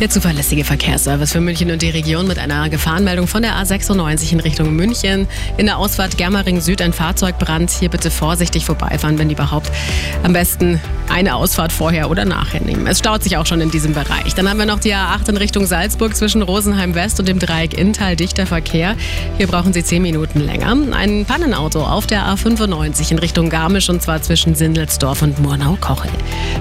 Der zuverlässige Verkehrsservice für München und die Region mit einer Gefahrenmeldung von der A96 in Richtung München. In der Ausfahrt Germering Süd ein Fahrzeugbrand. Hier bitte vorsichtig vorbeifahren, wenn überhaupt. Am besten eine Ausfahrt vorher oder nachher nehmen. Es staut sich auch schon in diesem Bereich. Dann haben wir noch die A8 in Richtung Salzburg zwischen Rosenheim West und dem Dreieck Inntal. Dichter Verkehr. Hier brauchen Sie 10 Minuten länger. Ein Pannenauto auf der A95 in Richtung Garmisch und zwar zwischen Sindelsdorf und Murnau-Kochel.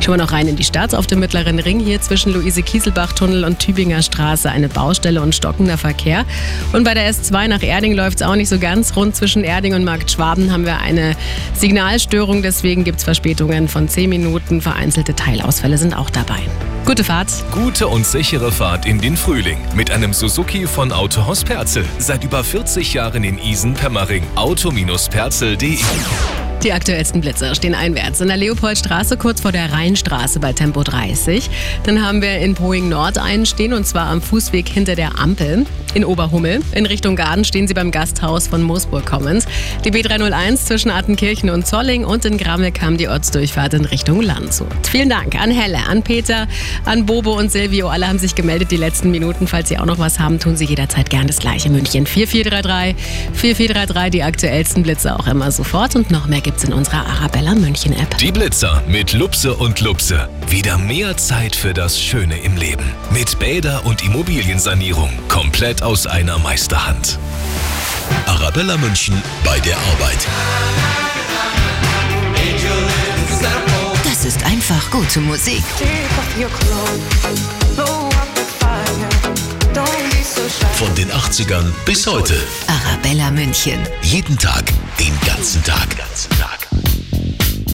Schauen wir noch rein in die Stadt auf dem mittleren Ring hier zwischen Luise Kieselbach Tunnel und Tübinger Straße eine Baustelle und stockender Verkehr. Und bei der S2 nach Erding läuft es auch nicht so ganz rund. Zwischen Erding und Markt Schwaben haben wir eine Signalstörung. Deswegen gibt es Verspätungen von 10 Minuten. Vereinzelte Teilausfälle sind auch dabei. Gute Fahrt. Gute und sichere Fahrt in den Frühling. Mit einem Suzuki von Autohaus Perzel. Seit über 40 Jahren in Isen-Pemmering. Auto-perzel.de die aktuellsten Blitzer stehen einwärts. In der Leopoldstraße kurz vor der Rheinstraße bei Tempo 30. Dann haben wir in Poing Nord einen stehen und zwar am Fußweg hinter der Ampel in Oberhummel. In Richtung Garden stehen sie beim Gasthaus von Moosburg Commons. Die B301 zwischen Attenkirchen und Zolling und in Grammel kam die Ortsdurchfahrt in Richtung Landshut. Vielen Dank an Helle, an Peter, an Bobo und Silvio. Alle haben sich gemeldet die letzten Minuten. Falls Sie auch noch was haben, tun Sie jederzeit gern das gleiche. München 4433 4433, die aktuellsten Blitze auch immer sofort und noch mehr gibt's in unserer Arabella München App. Die Blitzer mit Lupse und Lupse. Wieder mehr Zeit für das Schöne im Leben. Mit Bäder und Immobiliensanierung. Komplett aus einer Meisterhand. Arabella München bei der Arbeit. Das ist einfach gute Musik. Von den 80ern bis heute. Arabella München. Jeden Tag, den ganzen Tag.